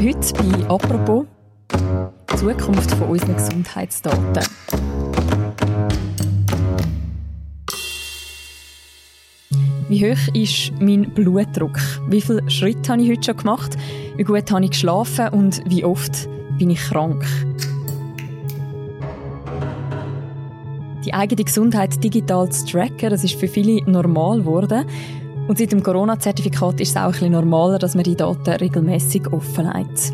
Heute bei «Apropos» Zukunft von unseren Gesundheitsdaten. Wie hoch ist mein Blutdruck? Wie viele Schritte habe ich heute schon gemacht? Wie gut habe ich geschlafen? Und wie oft bin ich krank? Die eigene Gesundheit digital zu tracken, das ist für viele normal geworden. Und seit dem Corona-Zertifikat ist es auch ein normaler, dass man die Daten regelmäßig offenlegt.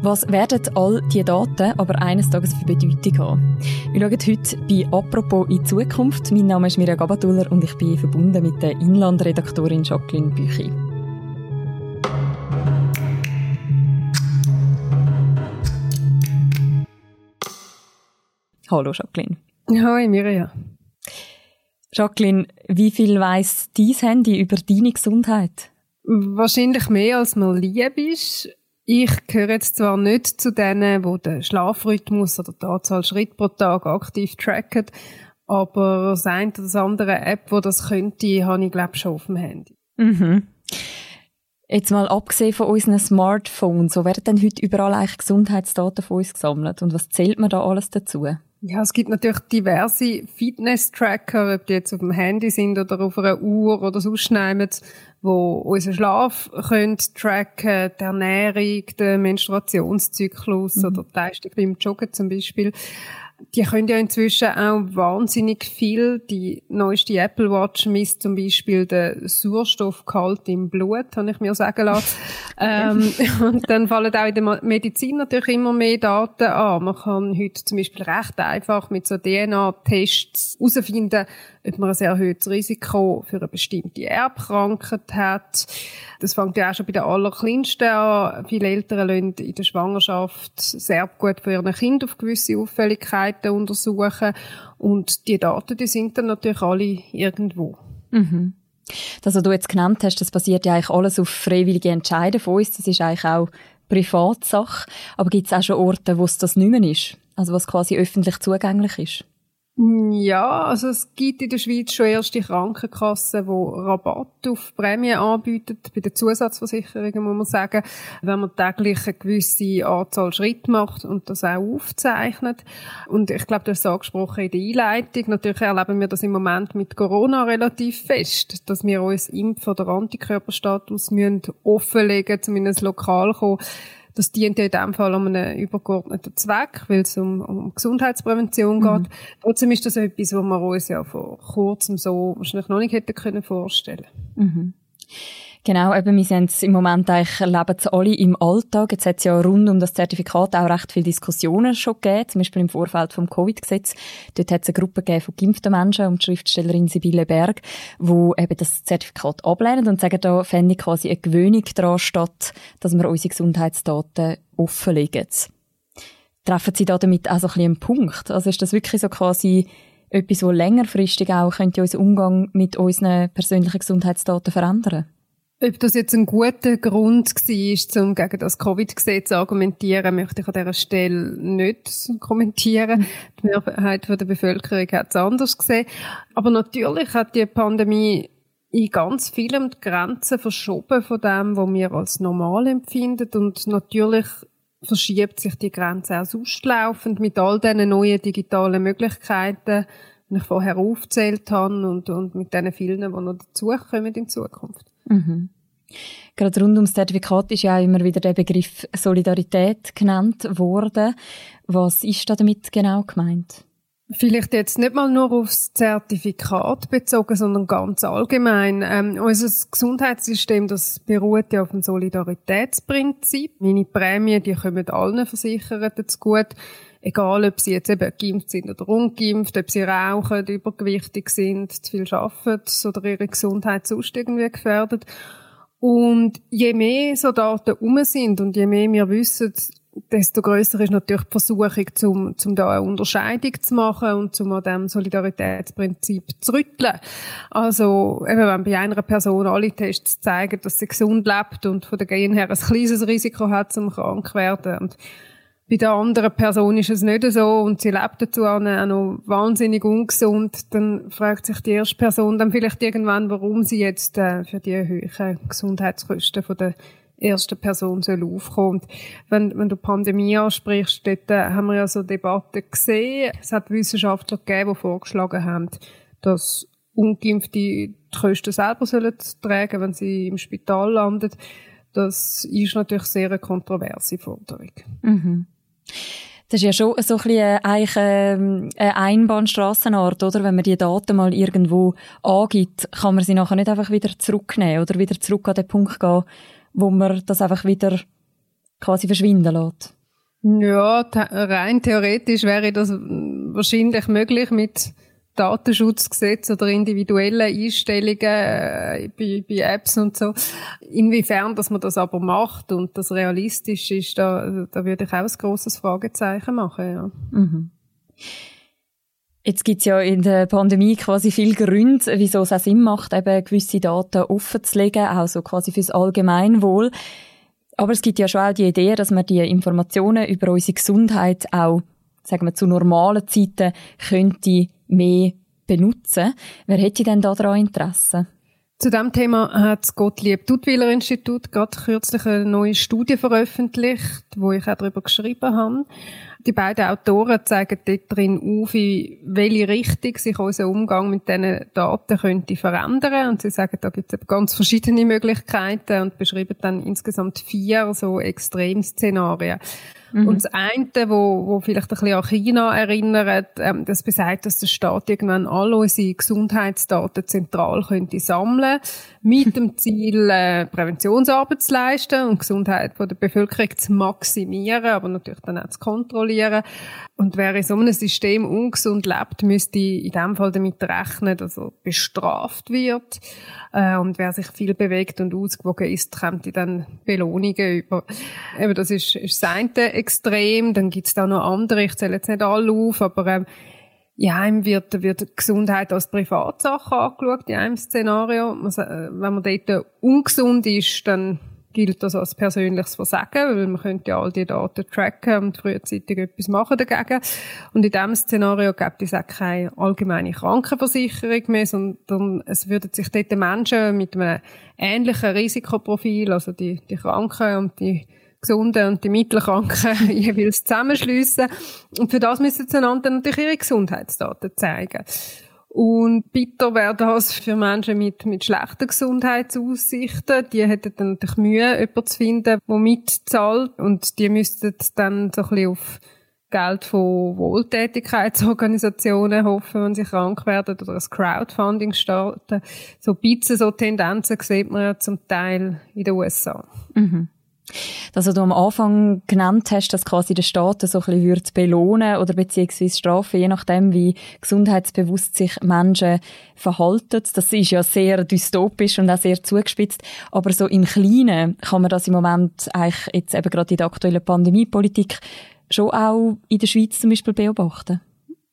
Was werden all diese Daten aber eines Tages für Bedeutung haben? Wir schauen heute bei «Apropos in Zukunft». Mein Name ist Mirja Gabatuller und ich bin verbunden mit der Inlandredaktorin Jacqueline Büchi. Hallo Jacqueline. Hallo Mirja. Jacqueline, wie viel weiss dein Handy über deine Gesundheit? Wahrscheinlich mehr, als mir lieb ist. Ich gehöre jetzt zwar nicht zu denen, die den Schlafrhythmus oder die Anzahl Schritte pro Tag aktiv tracken, aber das eine oder das andere App, wo das könnte, habe ich glaube schon auf dem Handy. Mhm. Jetzt mal abgesehen von unseren Smartphones, so werden denn heute überall eigentlich Gesundheitsdaten von uns gesammelt und was zählt man da alles dazu? Ja, es gibt natürlich diverse Fitness-Tracker, ob die jetzt auf dem Handy sind oder auf einer Uhr oder sonst nehmen, wo unseren Schlaf können tracken, die Ernährung, den Menstruationszyklus mhm. oder die Leistung beim Joggen zum Beispiel die können ja inzwischen auch wahnsinnig viel. Die neueste Apple Watch misst zum Beispiel den Sauerstoffgehalt im Blut, habe ich mir sagen lassen. ähm, und dann fallen auch in der Medizin natürlich immer mehr Daten an. Man kann heute zum Beispiel recht einfach mit so DNA-Tests herausfinden, ob man ein erhöhtes Risiko für eine bestimmte Erbkrankheit hat. Das fängt ja auch schon bei den Allerkleinsten an. Viele Eltern lassen in der Schwangerschaft sehr gut von ihren Kindern auf gewisse Auffälligkeiten untersuchen. Und die Daten, die sind dann natürlich alle irgendwo. Mhm. Das, was du jetzt genannt hast, das basiert ja eigentlich alles auf freiwillige Entscheiden von uns. Das ist eigentlich auch Privatsache. Aber gibt es auch schon Orte, wo es das nicht mehr ist? Also was quasi öffentlich zugänglich ist? Ja, also es gibt in der Schweiz schon erste Krankenkassen, die Rabatt auf Prämien anbieten, bei den Zusatzversicherungen muss man sagen, wenn man täglich eine gewisse Anzahl Schritte macht und das auch aufzeichnet. Und ich glaube, hast es angesprochen in der Einleitung. Natürlich erleben wir das im Moment mit Corona relativ fest, dass wir uns Impf- oder Antikörperstatus müssen offenlegen, zumindest lokal kommen das dient ja in dem Fall um einen übergeordneten Zweck, weil es um, um Gesundheitsprävention mhm. geht. Trotzdem ist das etwas, was wir uns ja vor kurzem so wahrscheinlich noch nicht hätten können vorstellen. Mhm. Genau, eben, wir sind im Moment eigentlich, leben es alle im Alltag. Jetzt hat es ja rund um das Zertifikat auch recht viele Diskussionen schon gegeben, zum Beispiel im Vorfeld vom Covid-Gesetz. Dort hat es eine Gruppe gegeben von geimpften Menschen und die Schriftstellerin Sibylle Berg, wo eben das Zertifikat ablehnen und sagen, da fände ich quasi eine Gewöhnung daran statt, dass wir unsere Gesundheitsdaten offenlegen. Treffen Sie da damit auch so ein bisschen einen Punkt? Also ist das wirklich so quasi etwas, wo längerfristig auch könnte unseren Umgang mit unseren persönlichen Gesundheitsdaten verändern? Ob das jetzt ein guter Grund war, um gegen das Covid-Gesetz zu argumentieren, möchte ich an dieser Stelle nicht kommentieren. Die Mehrheit der Bevölkerung hat es anders gesehen. Aber natürlich hat die Pandemie in ganz vielem die Grenzen verschoben von dem, was wir als normal empfinden. Und natürlich verschiebt sich die Grenze auch sonst laufend mit all diesen neuen digitalen Möglichkeiten, die ich vorher aufgezählt habe und, und mit diesen vielen, die noch dazukommen in Zukunft. Mhm. Gerade rund ums Zertifikat ist ja auch immer wieder der Begriff Solidarität genannt worden. Was ist da damit genau gemeint? Vielleicht jetzt nicht mal nur aufs Zertifikat bezogen, sondern ganz allgemein. Ähm, unser Gesundheitssystem, das beruht ja auf dem Solidaritätsprinzip. Meine Prämien, die kommen allen Versicherten zu gut. Egal, ob sie jetzt eben geimpft sind oder ungeimpft, ob sie rauchen, übergewichtig sind, zu viel arbeiten oder ihre Gesundheit sonst irgendwie gefährdet. Und je mehr so Daten um sind und je mehr wir wissen, desto größer ist natürlich die Versuchung, zum, zum da eine Unterscheidung zu machen und zum an dem Solidaritätsprinzip zu rütteln. Also, eben, wenn bei einer Person alle Tests zeigen, dass sie gesund lebt und von der Gen her ein kleines Risiko hat, zum krank werden. Und bei der anderen Person ist es nicht so und sie lebt dazu auch noch wahnsinnig ungesund, dann fragt sich die erste Person dann vielleicht irgendwann, warum sie jetzt äh, für die hohen Gesundheitskosten von der ersten Person soll aufkommen. wenn, wenn du Pandemie ansprichst, dort äh, haben wir ja so Debatten gesehen. Es hat Wissenschaftler gegeben, die vorgeschlagen haben, dass Ungeimpfte die Kosten selber sollen tragen, wenn sie im Spital landen. Das ist natürlich sehr eine kontroverse Forderung. Mhm. Das ist ja schon so ein bisschen eigentlich ähm, eine Einbahnstrassenart, oder? Wenn man die Daten mal irgendwo angibt, kann man sie nachher nicht einfach wieder zurücknehmen oder wieder zurück an den Punkt gehen, wo man das einfach wieder quasi verschwinden lässt. Ja, rein theoretisch wäre das wahrscheinlich möglich mit Datenschutzgesetz oder individuelle Einstellungen äh, bei, bei, Apps und so. Inwiefern, dass man das aber macht und das realistisch ist, da, da würde ich auch ein grosses Fragezeichen machen, ja. Mhm. Jetzt gibt's ja in der Pandemie quasi viel Gründe, wieso es auch Sinn macht, eben gewisse Daten offen zu legen, auch so quasi fürs Allgemeinwohl. Aber es gibt ja schon auch die Idee, dass man die Informationen über unsere Gesundheit auch, sagen wir, zu normalen Zeiten könnte mehr benutzen. Wer hätte denn da daran Interesse? Zu dem Thema hat das Gottlieb Duttweiler Institut gerade kürzlich eine neue Studie veröffentlicht, wo ich auch darüber geschrieben habe. Die beiden Autoren zeigen dort drin auf, in welche Richtung sich unser Umgang mit diesen Daten könnte verändern. Und sie sagen, da gibt es ganz verschiedene Möglichkeiten und beschreiben dann insgesamt vier so Extremszenarien. Mhm. Und das eine, wo, wo vielleicht ein bisschen an China erinnert, ähm, das besagt, dass der Staat irgendwann alle unsere Gesundheitsdaten zentral könnte sammeln mit dem Ziel, äh, Präventionsarbeit zu leisten und die Gesundheit von der Bevölkerung zu maximieren, aber natürlich dann auch zu kontrollieren. Und wer in so einem System ungesund lebt, müsste in dem Fall damit rechnen, dass er bestraft wird. Äh, und wer sich viel bewegt und ausgewogen ist, kommt dann Belohnungen über. Eben, das ist, ist das eine Extrem. Dann gibt's da noch andere. Ich zähle jetzt nicht alle auf, aber ähm, ja, ihm wird, wird Gesundheit als Privatsache angeschaut, in einem Szenario. Also, wenn man dort ungesund ist, dann gilt das als persönliches Versagen, weil man könnte ja all die Daten tracken und frühzeitig etwas machen dagegen. Und in diesem Szenario gibt es auch keine allgemeine Krankenversicherung mehr, sondern es würden sich dort Menschen mit einem ähnlichen Risikoprofil, also die, die Kranken und die Gesunden und die Mittelkranken jeweils zusammenschliessen. Und für das müssen sie einander natürlich ihre Gesundheitsdaten zeigen. Und bitter wäre das für Menschen mit, mit schlechten Gesundheitsaussichten. Die hätten dann natürlich Mühe, jemanden zu finden, der mitzahlt. Und die müssten dann so ein bisschen auf Geld von Wohltätigkeitsorganisationen hoffen, wenn sie krank werden oder das Crowdfunding starten. So ein bisschen so Tendenzen sieht man ja zum Teil in den USA. Mhm. Das, was du am Anfang genannt hast, dass quasi der Staat so ein bisschen würde belohnen oder beziehungsweise strafen, je nachdem, wie gesundheitsbewusst sich Menschen verhalten. Das ist ja sehr dystopisch und auch sehr zugespitzt. Aber so im Kleinen kann man das im Moment eigentlich jetzt eben gerade in der aktuellen Pandemiepolitik schon auch in der Schweiz zum Beispiel beobachten.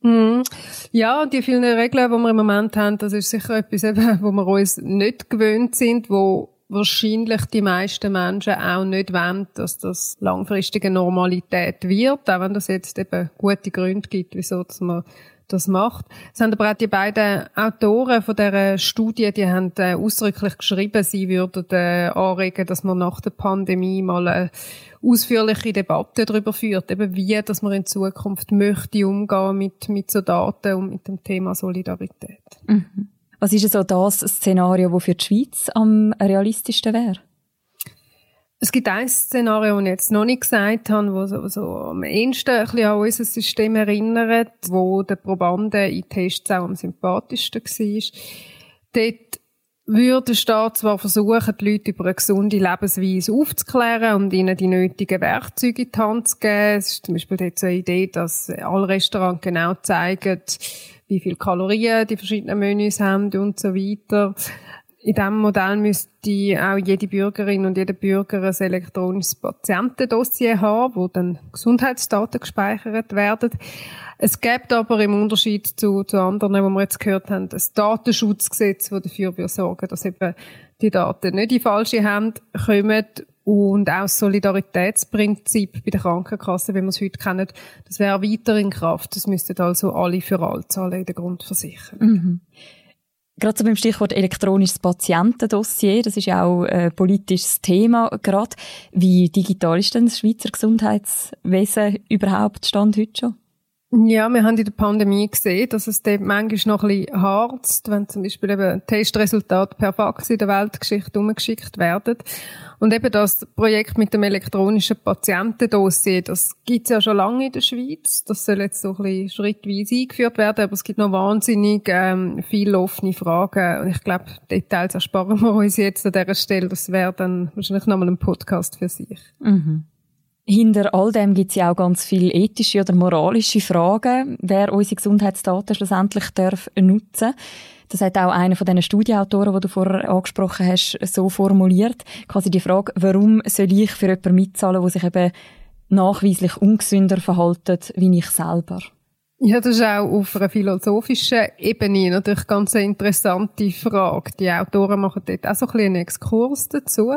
Mhm. Ja, die vielen Regeln, die wir im Moment haben, das ist sicher etwas, eben, wo wir uns nicht gewöhnt sind, wo wahrscheinlich die meisten Menschen auch nicht wollen, dass das langfristige Normalität wird, auch wenn das jetzt eben gute Gründe gibt, wieso dass man das macht. Es haben aber auch die beiden Autoren von dieser Studie, die haben äh, ausdrücklich geschrieben, sie würden äh, anregen, dass man nach der Pandemie mal eine ausführliche Debatte darüber führt, eben wie, dass man in Zukunft möchte umgehen mit, mit so Daten und mit dem Thema Solidarität. Mhm. Was ist so das Szenario, das für die Schweiz am realistischsten wäre? Es gibt ein Szenario, das ich jetzt noch nicht gesagt habe, das so, so am ehesten an unser System erinnert, wo der Probanden in Tests auch am sympathischsten war. Dort würde der Staat zwar versuchen, die Leute über eine gesunde Lebensweise aufzuklären und ihnen die nötigen Werkzeuge in die Hand zu geben. Es ist zum Beispiel dort so eine Idee, dass alle Restaurants genau zeigen, wie viel Kalorien die verschiedenen Menüs haben und so weiter. In diesem Modell müsste auch jede Bürgerin und jeder Bürger ein elektronisches Patientendossier haben, wo dann Gesundheitsdaten gespeichert werden. Es gibt aber im Unterschied zu, zu anderen, wo wir jetzt gehört haben, das Datenschutzgesetz, das dafür sorgen dass eben die Daten nicht in falsche Hände kommen und auch das Solidaritätsprinzip bei der Krankenkasse, wie wir es heute kennen, das wäre weiter in Kraft. Das müssten also alle für alle zahlen in der Grundversicherung. Mhm. Gerade so beim Stichwort elektronisches Patientendossier, das ist ja auch ein politisches Thema gerade. Wie digital ist denn das Schweizer Gesundheitswesen überhaupt Stand heute schon? Ja, wir haben in der Pandemie gesehen, dass es dort manchmal noch ein bisschen harzt, wenn zum Beispiel eben Testresultate per Fax in der Weltgeschichte umgeschickt werden. Und eben das Projekt mit dem elektronischen Patientendossier, das gibt's ja schon lange in der Schweiz. Das soll jetzt so ein bisschen schrittweise eingeführt werden, aber es gibt noch wahnsinnig ähm, viele offene Fragen. Und ich glaube, Details ersparen wir uns jetzt an dieser Stelle. Das wäre dann wahrscheinlich nochmal ein Podcast für sich. Mhm. Hinter all dem gibt es ja auch ganz viele ethische oder moralische Fragen, wer unsere Gesundheitsdaten schlussendlich darf nutzen Das hat auch einer von diesen Studienautoren, die du vorher angesprochen hast, so formuliert. Quasi die Frage, warum soll ich für jemanden mitzahlen, der sich eben nachweislich ungesünder verhaltet wie ich selber? Ja, das ist auch auf einer philosophischen Ebene natürlich ganz eine interessante Frage. Die Autoren machen dort auch so ein bisschen einen Exkurs dazu.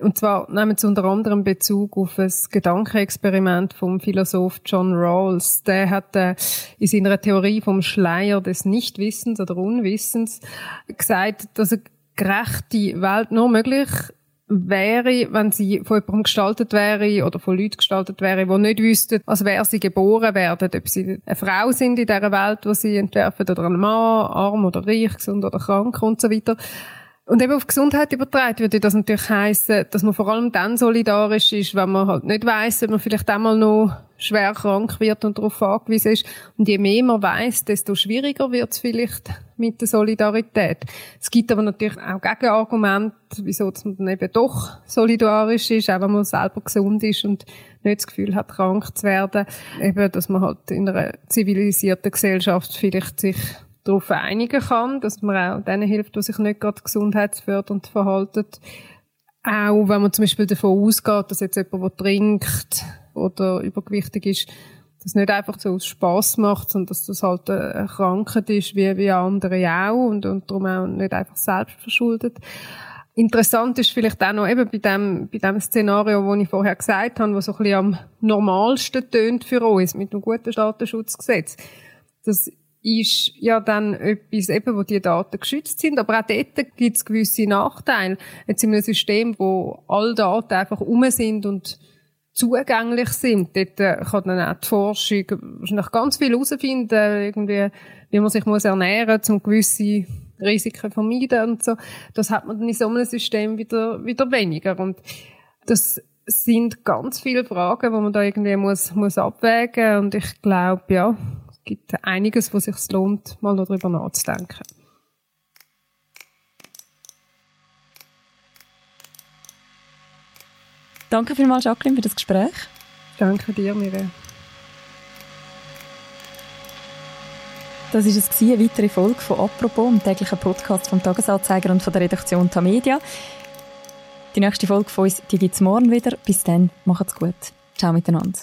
Und zwar nehmen sie unter anderem Bezug auf ein Gedankenexperiment vom Philosoph John Rawls. Der hat äh, in seiner Theorie vom Schleier des Nichtwissens oder Unwissens gesagt, dass eine gerechte Welt nur möglich wäre, wenn sie von jemandem gestaltet wäre oder von Leuten gestaltet wäre, die nicht wüssten, als wer sie geboren werden, ob sie eine Frau sind in dieser Welt, wo sie entwerfen, oder ein Mann, arm oder reich, gesund oder krank und so weiter. Und eben auf Gesundheit übertragen würde das natürlich heißen, dass man vor allem dann solidarisch ist, wenn man halt nicht weiss, ob man vielleicht einmal noch schwer krank wird und darauf angewiesen ist. Und je mehr man weiss, desto schwieriger wird es vielleicht mit der Solidarität. Es gibt aber natürlich auch Gegenargumente, wieso man dann eben doch solidarisch ist, auch wenn man selber gesund ist und nicht das Gefühl hat, krank zu werden. Eben, dass man halt in einer zivilisierten Gesellschaft vielleicht sich darauf einigen kann, dass man auch denen hilft, die sich nicht gerade gesundheitsfördernd verhalten. Auch wenn man zum Beispiel davon ausgeht, dass jetzt jemand, der trinkt oder übergewichtig ist, das nicht einfach so aus Spass macht, sondern dass das halt eine Krankheit ist, wie, wie andere auch und, und darum auch nicht einfach selbst verschuldet. Interessant ist vielleicht auch noch eben bei dem, bei dem Szenario, wo ich vorher gesagt habe, was so ein bisschen am normalsten tönt für uns mit einem guten Datenschutzgesetz. Das ist ja dann etwas eben, wo die Daten geschützt sind. Aber auch dort gibt es gewisse Nachteile. Jetzt in einem System, wo alle Daten einfach um sind und zugänglich sind, dort äh, kann dann auch die Forschung wahrscheinlich ganz viel herausfinden, irgendwie, wie man sich muss ernähren muss, um gewisse Risiken vermeiden und so. Das hat man dann in so einem System wieder, wieder weniger. Und das sind ganz viele Fragen, wo man da irgendwie muss, muss abwägen. Und ich glaube, ja, gibt einiges, wo es sich lohnt, mal darüber nachzudenken. Danke vielmals, Jacqueline, für das Gespräch. Danke dir, Miriam. Das war es, eine weitere Folge von «Apropos», dem täglichen Podcast vom Tagesanzeiger und von der Redaktion Tamedia. Die nächste Folge von uns gibt es morgen wieder. Bis dann, macht's gut. Ciao miteinander.